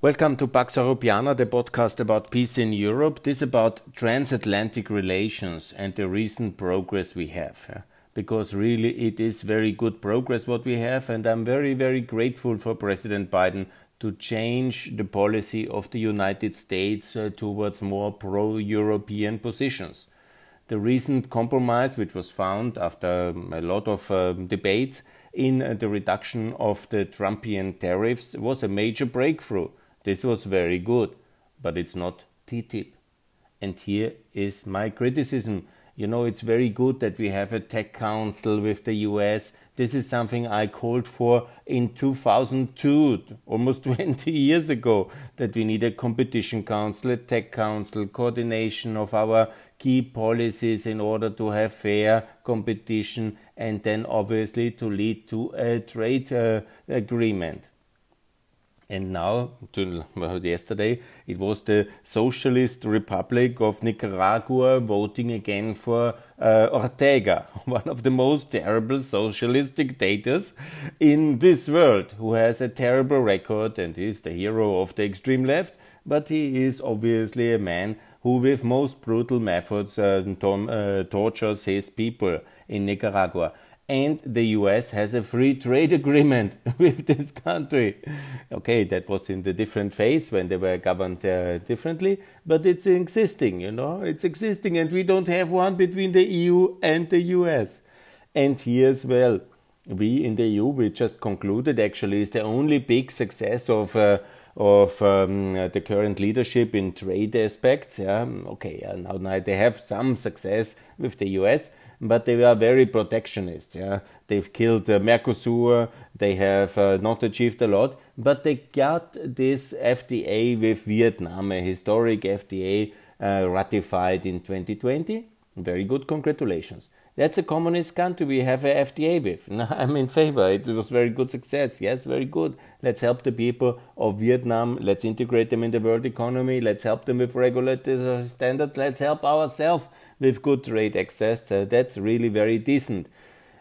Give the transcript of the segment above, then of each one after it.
Welcome to Pax Europiana, the podcast about peace in Europe. This is about transatlantic relations and the recent progress we have. Because really it is very good progress what we have, and I'm very, very grateful for President Biden to change the policy of the United States uh, towards more pro European positions. The recent compromise, which was found after um, a lot of uh, debates in uh, the reduction of the Trumpian tariffs, was a major breakthrough this was very good, but it's not TTIP. And here is my criticism. You know, it's very good that we have a tech council with the US. This is something I called for in 2002, almost 20 years ago, that we need a competition council, a tech council, coordination of our key policies in order to have fair competition and then obviously to lead to a trade uh, agreement. And now, to, yesterday, it was the Socialist Republic of Nicaragua voting again for uh, Ortega, one of the most terrible socialist dictators in this world, who has a terrible record and is the hero of the extreme left. But he is obviously a man who, with most brutal methods, uh, uh, tortures his people in Nicaragua and the US has a free trade agreement with this country. Okay, that was in the different phase when they were governed uh, differently, but it's existing, you know, it's existing, and we don't have one between the EU and the US. And here as well, we in the EU, we just concluded actually, is the only big success of. Uh, of um, the current leadership in trade aspects. Yeah, okay, uh, now, now they have some success with the US, but they were very protectionist. Yeah, they've killed uh, Mercosur. They have uh, not achieved a lot, but they got this FTA with Vietnam, a historic FTA uh, ratified in 2020. Very good, congratulations. That's a communist country we have a FTA with. I'm in favor. It was very good success. Yes, very good. Let's help the people of Vietnam. Let's integrate them in the world economy. Let's help them with regulatory standards. Let's help ourselves with good trade access. Uh, that's really very decent.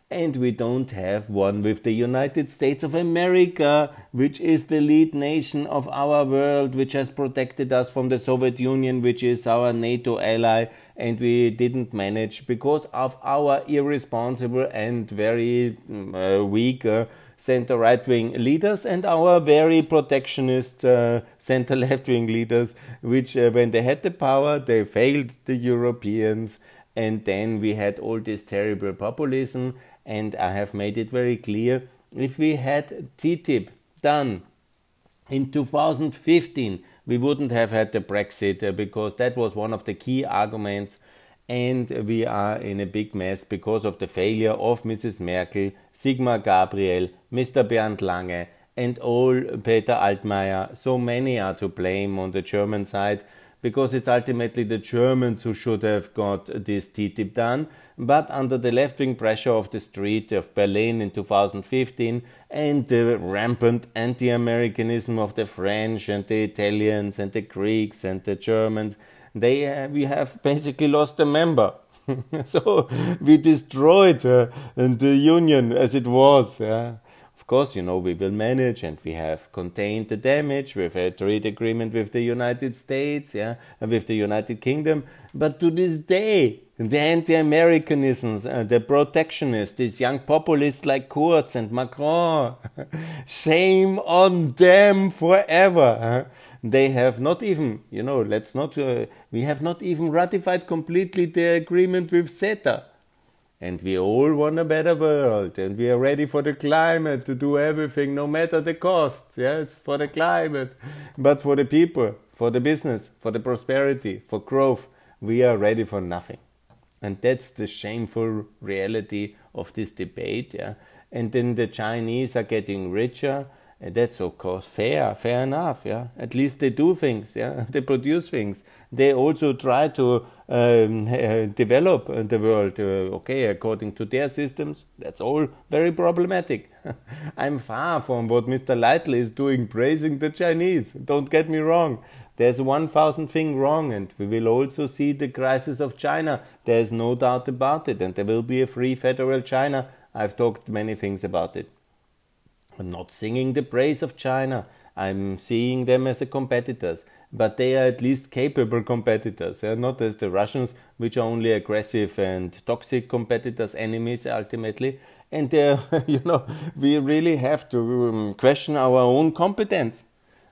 And we don't have one with the United States of America, which is the lead nation of our world, which has protected us from the Soviet Union, which is our NATO ally. And we didn't manage because of our irresponsible and very mm, uh, weak. Uh, center right wing leaders and our very protectionist uh, center left wing leaders, which, uh, when they had the power, they failed the Europeans. And then we had all this terrible populism. And I have made it very clear if we had TTIP done in 2015, we wouldn't have had the Brexit uh, because that was one of the key arguments and we are in a big mess because of the failure of Mrs. Merkel, Sigmar Gabriel, Mr. Bernd Lange, and all Peter Altmaier. So many are to blame on the German side because it's ultimately the Germans who should have got this TTIP done. But under the left wing pressure of the street of Berlin in 2015 and the rampant anti Americanism of the French and the Italians and the Greeks and the Germans, they uh, we have basically lost a member. so we destroyed uh, the union as it was. Course, you know, we will manage and we have contained the damage with a trade agreement with the United States, yeah, with the United Kingdom. But to this day, the anti-Americanisms, uh, the protectionists, these young populists like Kurz and Macron, shame on them forever they have not even, you know, let's not, uh, we have not even ratified completely the agreement with CETA. And we all want a better world, and we are ready for the climate to do everything, no matter the costs, yes, for the climate, but for the people, for the business, for the prosperity, for growth, we are ready for nothing. And that's the shameful reality of this debate, yeah. And then the Chinese are getting richer, and that's of course fair, fair enough. Yeah, at least they do things. Yeah, they produce things. They also try to um, uh, develop the world. Uh, okay, according to their systems, that's all very problematic. I'm far from what Mr. Lightly is doing, praising the Chinese. Don't get me wrong. There's one thousand thing wrong, and we will also see the crisis of China. There's no doubt about it, and there will be a free federal China. I've talked many things about it. I'm not singing the praise of China. I'm seeing them as a competitors, but they are at least capable competitors, yeah? not as the Russians, which are only aggressive and toxic competitors, enemies ultimately. And uh, you know, we really have to um, question our own competence,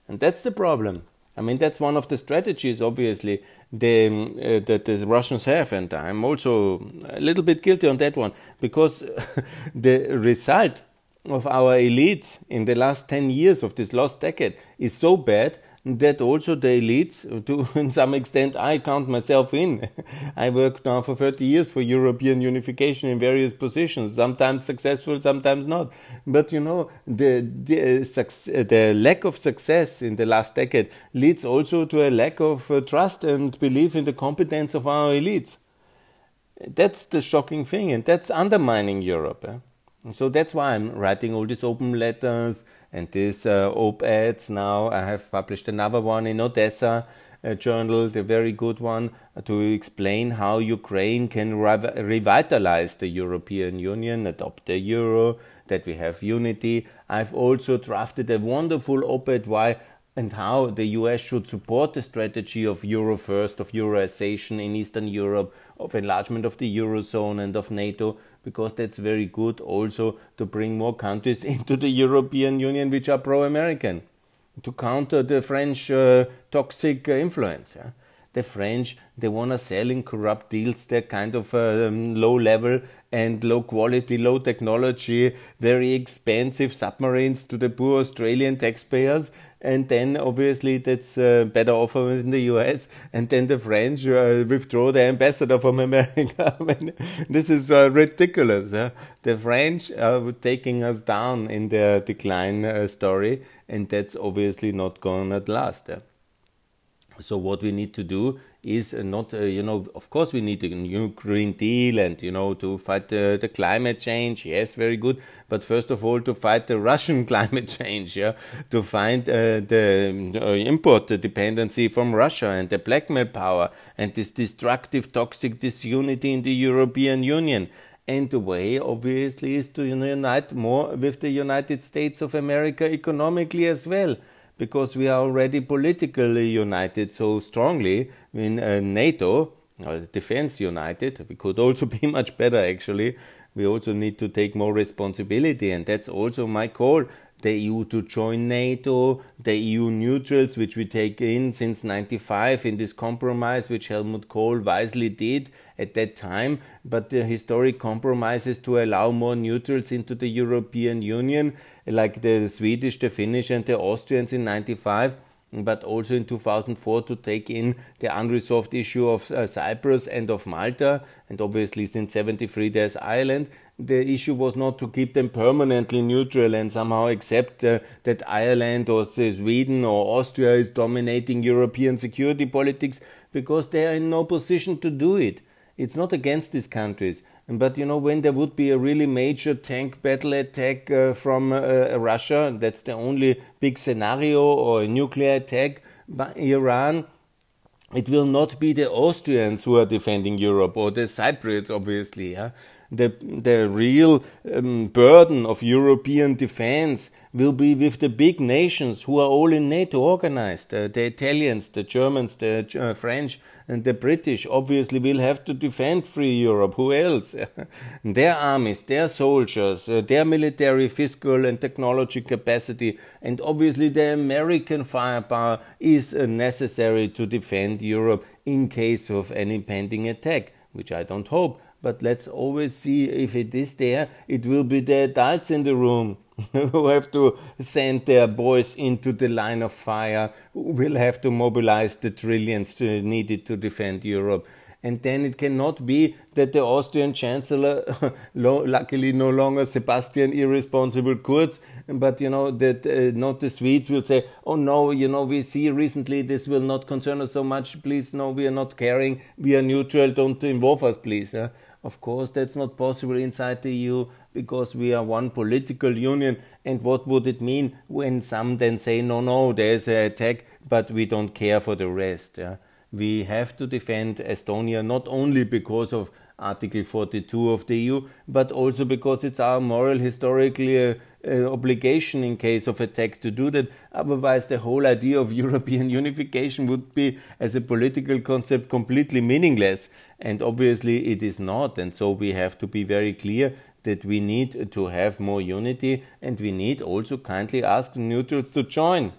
and that's the problem. I mean, that's one of the strategies, obviously, the, um, uh, that the Russians have, and I'm also a little bit guilty on that one because the result of our elites in the last 10 years of this last decade is so bad that also the elites, to some extent, I count myself in. I worked now for 30 years for European unification in various positions, sometimes successful, sometimes not. But you know, the, the, the lack of success in the last decade leads also to a lack of uh, trust and belief in the competence of our elites. That's the shocking thing, and that's undermining Europe. Eh? So that's why I'm writing all these open letters and these uh, op-eds now. I have published another one in Odessa uh, journal, the very good one, to explain how Ukraine can rev- revitalize the European Union, adopt the euro, that we have unity. I've also drafted a wonderful op-ed why and how the US should support the strategy of Euro first, of Euroization in Eastern Europe, of enlargement of the Eurozone and of NATO, because that's very good also to bring more countries into the European Union which are pro American, to counter the French uh, toxic uh, influence. Yeah? The French, they want to sell in corrupt deals, they're kind of um, low level and low quality, low technology, very expensive submarines to the poor Australian taxpayers and then obviously that's a better offer in the US, and then the French uh, withdraw the ambassador from America. I mean, this is uh, ridiculous. Huh? The French are taking us down in their decline uh, story, and that's obviously not going to last. So what we need to do is not, uh, you know, of course we need a new Green Deal and, you know, to fight the, the climate change. Yes, very good. But first of all, to fight the Russian climate change, yeah, to find uh, the uh, import dependency from Russia and the blackmail power and this destructive, toxic disunity in the European Union. And the way, obviously, is to unite more with the United States of America economically as well because we are already politically united so strongly in uh, NATO, or defense united. We could also be much better actually. We also need to take more responsibility, and that's also my call the EU to join NATO, the EU neutrals, which we take in since 95 in this compromise, which Helmut Kohl wisely did at that time, but the historic compromises to allow more neutrals into the European Union, like the Swedish, the Finnish, and the Austrians in 95 but also in 2004 to take in the unresolved issue of uh, Cyprus and of Malta, and obviously since 73 there's Ireland. The issue was not to keep them permanently neutral and somehow accept uh, that Ireland or Sweden or Austria is dominating European security politics because they are in no position to do it. It's not against these countries. But you know, when there would be a really major tank battle attack uh, from uh, Russia, that's the only big scenario, or a nuclear attack by Iran, it will not be the Austrians who are defending Europe or the Cypriots, obviously. Yeah? The, the real um, burden of European defense will be with the big nations who are all in NATO organized. Uh, the Italians, the Germans, the uh, French, and the British obviously will have to defend free Europe. Who else? their armies, their soldiers, uh, their military, fiscal, and technology capacity, and obviously the American firepower is uh, necessary to defend Europe in case of any pending attack, which I don't hope but let's always see if it is there. It will be the adults in the room who have to send their boys into the line of fire, who will have to mobilize the trillions needed to defend Europe. And then it cannot be that the Austrian Chancellor, luckily no longer Sebastian irresponsible Kurz, but you know that uh, not the Swedes will say, "Oh no, you know we see recently this will not concern us so much. Please, no, we are not caring. We are neutral. Don't involve us, please." Of course, that's not possible inside the EU because we are one political union. And what would it mean when some then say, no, no, there's an attack, but we don't care for the rest? Yeah? We have to defend Estonia not only because of Article 42 of the EU, but also because it's our moral, historically uh, uh, obligation in case of attack to do that. Otherwise, the whole idea of European unification would be, as a political concept, completely meaningless. And obviously, it is not. And so we have to be very clear that we need to have more unity and we need also kindly ask neutrals to join.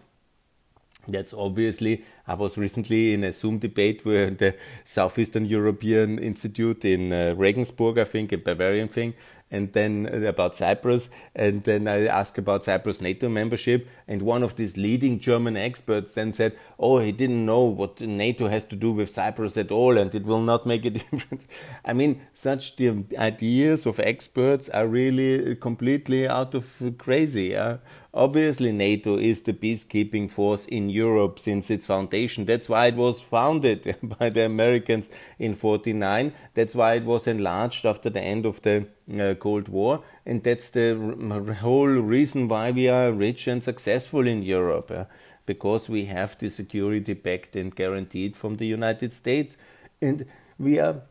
That's obviously, I was recently in a Zoom debate with the Southeastern European Institute in uh, Regensburg, I think, a Bavarian thing, and then uh, about Cyprus, and then I asked about Cyprus NATO membership, and one of these leading German experts then said, "Oh, he didn't know what NATO has to do with Cyprus at all, and it will not make a difference." I mean, such the ideas of experts are really completely out of crazy. Obviously, NATO is the peacekeeping force in Europe since its foundation. That's why it was founded by the Americans in 49. That's why it was enlarged after the end of the uh, Cold War. And that's the whole reason why we are rich and successful in Europe. Uh, because we have the security backed and guaranteed from the United States. And we are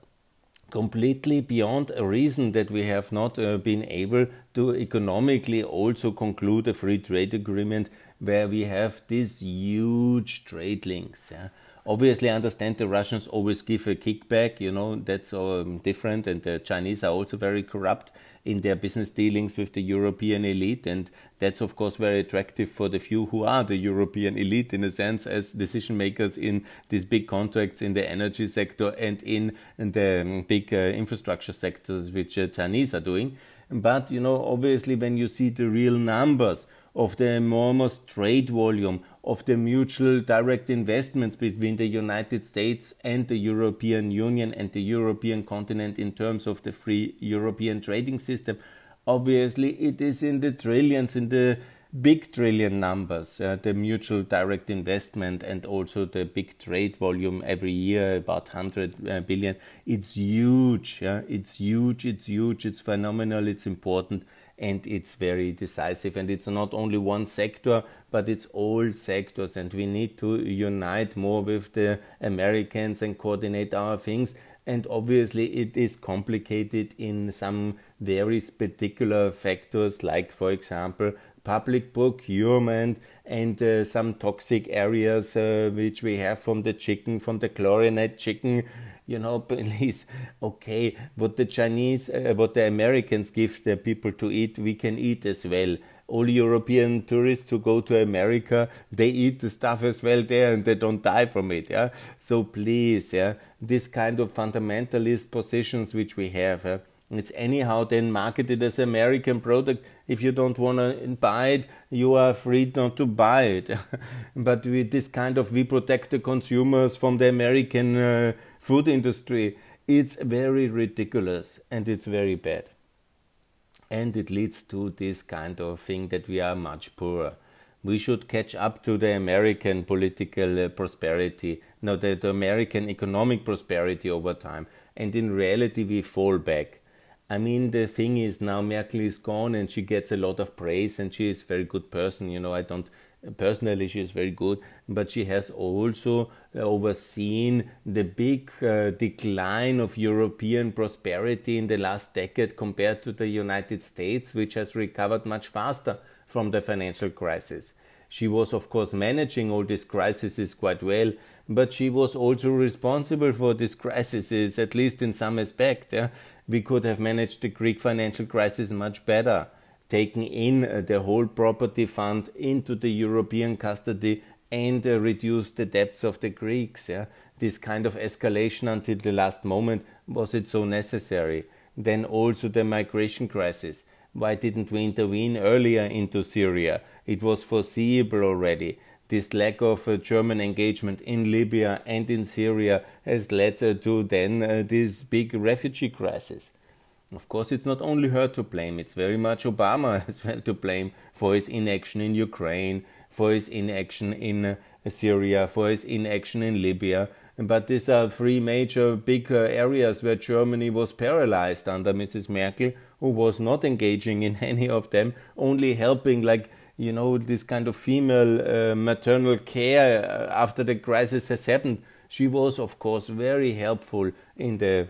completely beyond a reason that we have not uh, been able to economically also conclude a free trade agreement where we have these huge trade links. Yeah? Obviously, I understand the Russians always give a kickback, you know, that's um, different, and the Chinese are also very corrupt in their business dealings with the European elite. And that's, of course, very attractive for the few who are the European elite, in a sense, as decision makers in these big contracts in the energy sector and in, in the um, big uh, infrastructure sectors, which uh, Chinese are doing. But, you know, obviously, when you see the real numbers of the enormous trade volume, of the mutual direct investments between the United States and the European Union and the European continent in terms of the free European trading system. Obviously, it is in the trillions, in the big trillion numbers, uh, the mutual direct investment and also the big trade volume every year, about 100 uh. It's huge. Yeah? It's huge. It's huge. It's phenomenal. It's important and it's very decisive. And it's not only one sector, but it's all sectors. And we need to unite more with the Americans and coordinate our things. And obviously, it is complicated in some very particular factors, like, for example, public procurement and uh, some toxic areas uh, which we have from the chicken, from the chlorinated chicken you know, please, okay, what the Chinese, uh, what the Americans give their people to eat, we can eat as well. All European tourists who go to America, they eat the stuff as well there and they don't die from it. Yeah. So please, yeah, this kind of fundamentalist positions which we have. Yeah? It's anyhow then marketed as American product. If you don't want to buy it, you are free not to buy it. but with this kind of we protect the consumers from the American uh, food industry, it's very ridiculous and it's very bad. And it leads to this kind of thing that we are much poorer. We should catch up to the American political uh, prosperity, no, the, the American economic prosperity over time. And in reality, we fall back. I mean, the thing is now Merkel is gone and she gets a lot of praise and she is a very good person. You know, I don't personally she is very good but she has also uh, overseen the big uh, decline of european prosperity in the last decade compared to the united states which has recovered much faster from the financial crisis she was of course managing all these crises quite well but she was also responsible for these crises at least in some aspect yeah? we could have managed the greek financial crisis much better taken in uh, the whole property fund into the European custody and uh, reduce the debts of the Greeks. Yeah? This kind of escalation until the last moment was it so necessary? Then also the migration crisis. Why didn't we intervene earlier into Syria? It was foreseeable already. This lack of uh, German engagement in Libya and in Syria has led uh, to then uh, this big refugee crisis. Of course, it's not only her to blame, it's very much Obama as well to blame for his inaction in Ukraine, for his inaction in uh, Syria, for his inaction in Libya. But these are three major big uh, areas where Germany was paralyzed under Mrs. Merkel, who was not engaging in any of them, only helping, like, you know, this kind of female uh, maternal care uh, after the crisis has happened. She was, of course, very helpful in the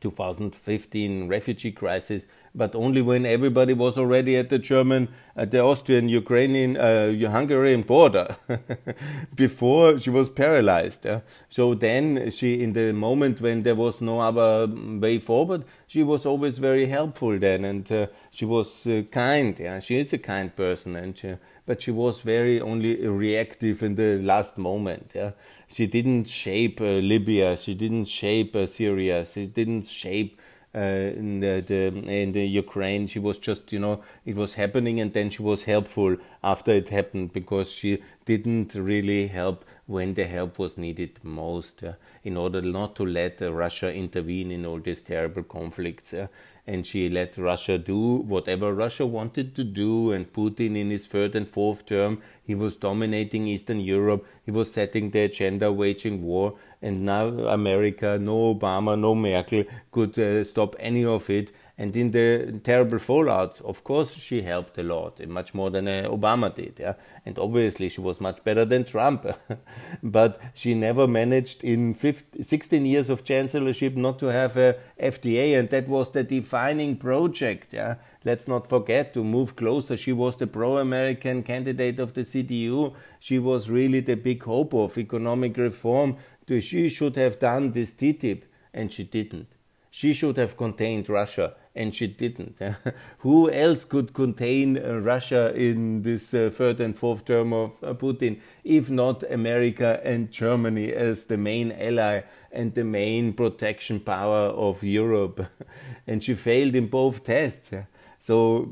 2015 refugee crisis, but only when everybody was already at the German, at the Austrian, Ukrainian, uh, Hungarian border. Before she was paralyzed. Yeah? So then she, in the moment when there was no other way forward, she was always very helpful then, and uh, she was uh, kind. Yeah, she is a kind person, and she, but she was very only reactive in the last moment. Yeah, she didn't shape uh, Libya, she didn't shape uh, Syria, she didn't shape uh, in the, the, in the Ukraine. She was just you know it was happening, and then she was helpful after it happened because she didn't really help when the help was needed most. Uh, in order not to let uh, Russia intervene in all these terrible conflicts. Uh, and she let Russia do whatever Russia wanted to do. And Putin, in his third and fourth term, he was dominating Eastern Europe. He was setting the agenda, waging war. And now America, no Obama, no Merkel could uh, stop any of it. And in the terrible fallout, of course, she helped a lot, much more than uh, Obama did. Yeah? And obviously, she was much better than Trump. but she never managed in 15, 16 years of chancellorship not to have a FTA, and that was the defining project. Yeah? Let's not forget to move closer. She was the pro American candidate of the CDU. She was really the big hope of economic reform. She should have done this TTIP, and she didn't. She should have contained Russia and she didn't. Who else could contain uh, Russia in this uh, third and fourth term of uh, Putin, if not America and Germany as the main ally and the main protection power of Europe? and she failed in both tests. So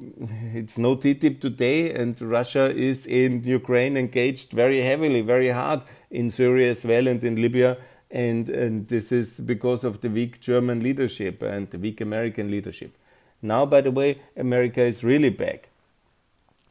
it's no TTIP today, and Russia is in Ukraine engaged very heavily, very hard in Syria as well and in Libya and, and this is because of the weak German leadership and the weak American leadership. Now, by the way, America is really back.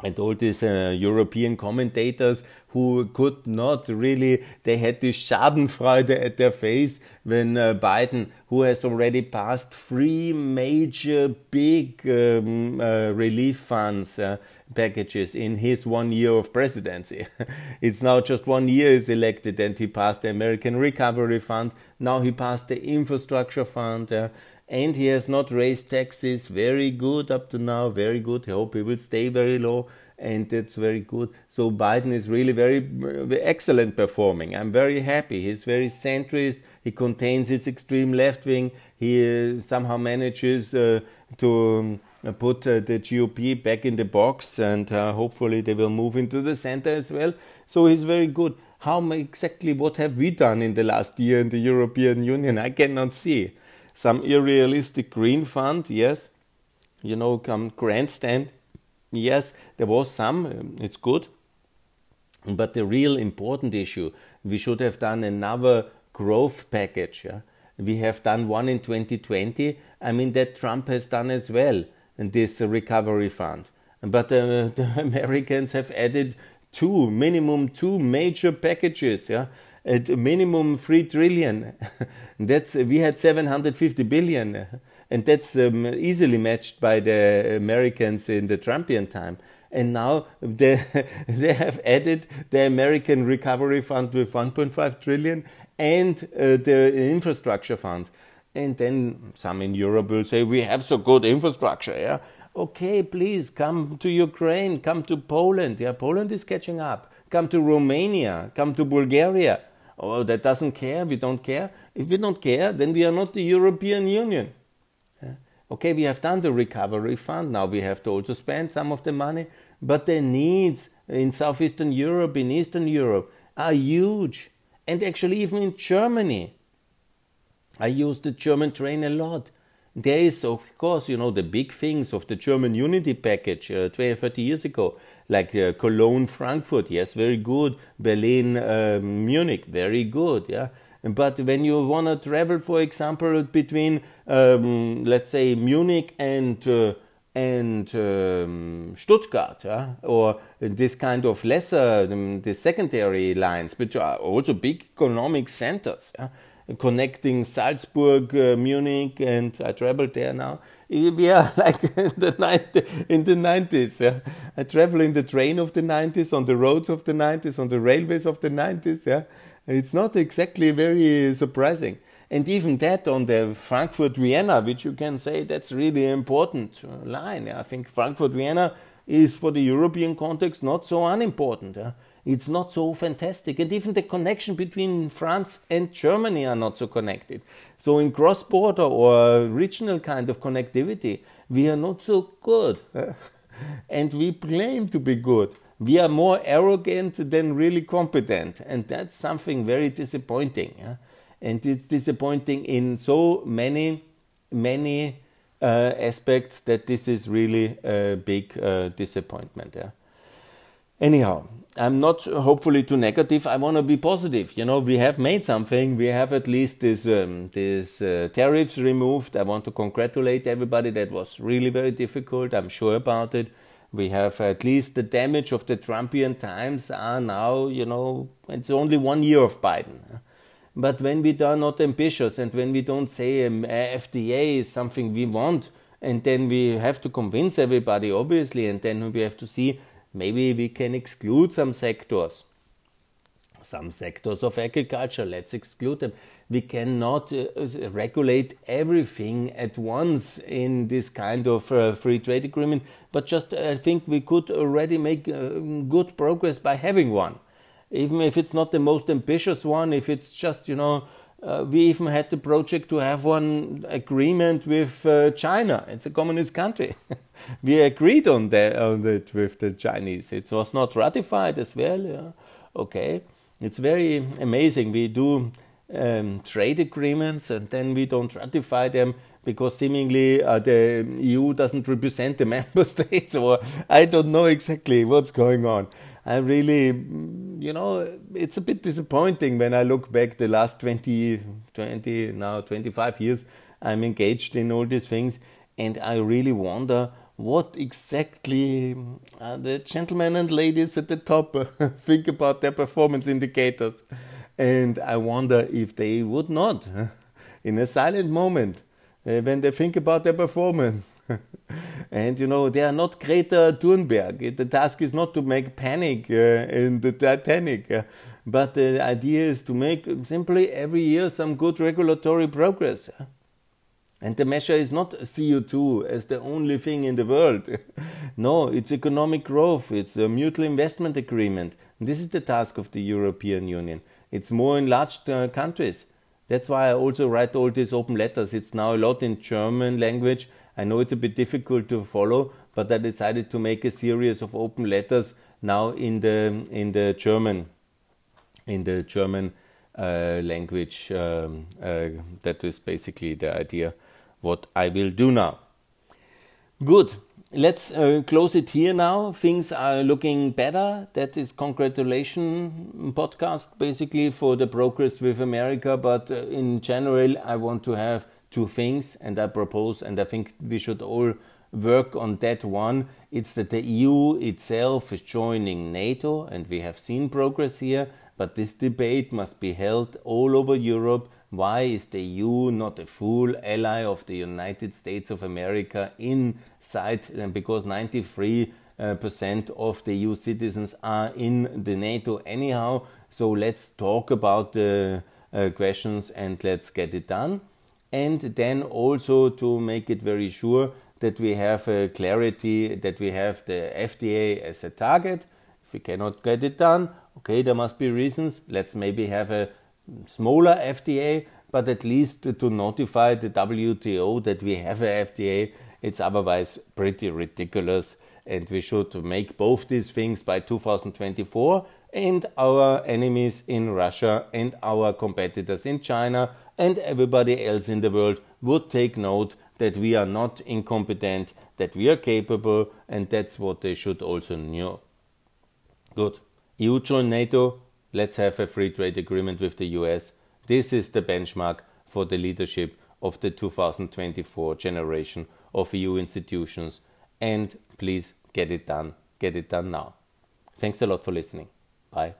And all these uh, European commentators who could not really, they had this Schadenfreude at their face when uh, Biden, who has already passed three major big um, uh, relief funds, uh, packages in his one year of presidency. it's now just one year he's elected and he passed the American Recovery Fund. Now he passed the Infrastructure Fund. Uh, and he has not raised taxes. Very good up to now. Very good. I hope he will stay very low. And that's very good. So Biden is really very, excellent performing. I'm very happy. He's very centrist. He contains his extreme left wing. He uh, somehow manages uh, to um, put uh, the GOP back in the box, and uh, hopefully they will move into the center as well. So he's very good. How exactly what have we done in the last year in the European Union? I cannot see. Some unrealistic green fund, yes. You know, come grandstand, yes. There was some. Um, it's good. But the real important issue, we should have done another growth package. Yeah? We have done one in 2020. I mean, that Trump has done as well this recovery fund. But uh, the Americans have added two, minimum two major packages, yeah, at minimum three trillion. that's we had 750 billion, and that's um, easily matched by the Americans in the Trumpian time. And now they, they have added the American Recovery Fund with 1.5 trillion and uh, the infrastructure fund. And then some in Europe will say, We have so good infrastructure, yeah. Okay, please come to Ukraine, come to Poland. Yeah, Poland is catching up. Come to Romania, come to Bulgaria. Oh, that doesn't care, we don't care. If we don't care, then we are not the European Union. Yeah. Okay, we have done the recovery fund, now we have to also spend some of the money, but the needs in Southeastern Europe, in Eastern Europe, are huge. And actually, even in Germany, I use the German train a lot. There is, of course, you know, the big things of the German unity package uh, 20, 30 years ago, like uh, Cologne, Frankfurt, yes, very good. Berlin, uh, Munich, very good, yeah. But when you want to travel, for example, between, um, let's say, Munich and uh, and um, Stuttgart, yeah? or this kind of lesser, um, the secondary lines, which are also big economic centers. Yeah? Connecting Salzburg, uh, Munich, and I traveled there now. We are like in the, 90, in the 90s. Yeah? I travel in the train of the 90s, on the roads of the 90s, on the railways of the 90s. Yeah? It's not exactly very surprising. And even that on the Frankfurt Vienna, which you can say that's really important uh, line. I think Frankfurt Vienna is for the European context not so unimportant. It's not so fantastic. And even the connection between France and Germany are not so connected. So in cross border or regional kind of connectivity, we are not so good. and we claim to be good. We are more arrogant than really competent. And that's something very disappointing. And it's disappointing in so many, many uh, aspects that this is really a big uh, disappointment. Yeah? Anyhow, I'm not hopefully too negative. I want to be positive. You know, we have made something. We have at least this um, this uh, tariffs removed. I want to congratulate everybody. That was really very difficult. I'm sure about it. We have at least the damage of the Trumpian times are now. You know, it's only one year of Biden. But when we are not ambitious and when we don't say um, FTA is something we want, and then we have to convince everybody, obviously, and then we have to see maybe we can exclude some sectors. Some sectors of agriculture, let's exclude them. We cannot uh, regulate everything at once in this kind of uh, free trade agreement, but just I think we could already make uh, good progress by having one even if it's not the most ambitious one, if it's just, you know, uh, we even had the project to have one agreement with uh, China. It's a communist country. we agreed on that, on that with the Chinese. It was not ratified as well. Yeah. Okay. It's very amazing. We do um, trade agreements and then we don't ratify them because seemingly uh, the EU doesn't represent the member states, or I don't know exactly what's going on. I really, you know, it's a bit disappointing when I look back the last 20, 20, now 25 years I'm engaged in all these things, and I really wonder what exactly uh, the gentlemen and ladies at the top think about their performance indicators. And I wonder if they would not, in a silent moment, when they think about their performance. and you know, they are not Greta Thunberg. The task is not to make panic uh, in the Titanic. Uh, but the idea is to make simply every year some good regulatory progress. And the measure is not CO2 as the only thing in the world. no, it's economic growth, it's a mutual investment agreement. This is the task of the European Union. It's more enlarged uh, countries. That's why I also write all these open letters. It's now a lot in German language. I know it's a bit difficult to follow, but I decided to make a series of open letters now in the in the German in the German uh, language. Um, uh, that is basically the idea. What I will do now. Good let's uh, close it here now. Things are looking better. That is congratulation podcast basically for the progress with America. But uh, in general, I want to have two things, and I propose, and I think we should all work on that one. It's that the EU itself is joining NATO, and we have seen progress here. But this debate must be held all over Europe why is the EU not a full ally of the United States of America inside? Because 93 uh, percent of the EU citizens are in the NATO anyhow. So let's talk about the uh, questions and let's get it done. And then also to make it very sure that we have a clarity that we have the FTA as a target. If we cannot get it done, okay, there must be reasons. Let's maybe have a smaller FTA, but at least to notify the WTO that we have a FTA, It's otherwise pretty ridiculous, and we should make both these things by 2024. And our enemies in Russia and our competitors in China and everybody else in the world would take note that we are not incompetent, that we are capable, and that's what they should also know. Good. EU join NATO, Let's have a free trade agreement with the US. This is the benchmark for the leadership of the 2024 generation of EU institutions. And please get it done. Get it done now. Thanks a lot for listening. Bye.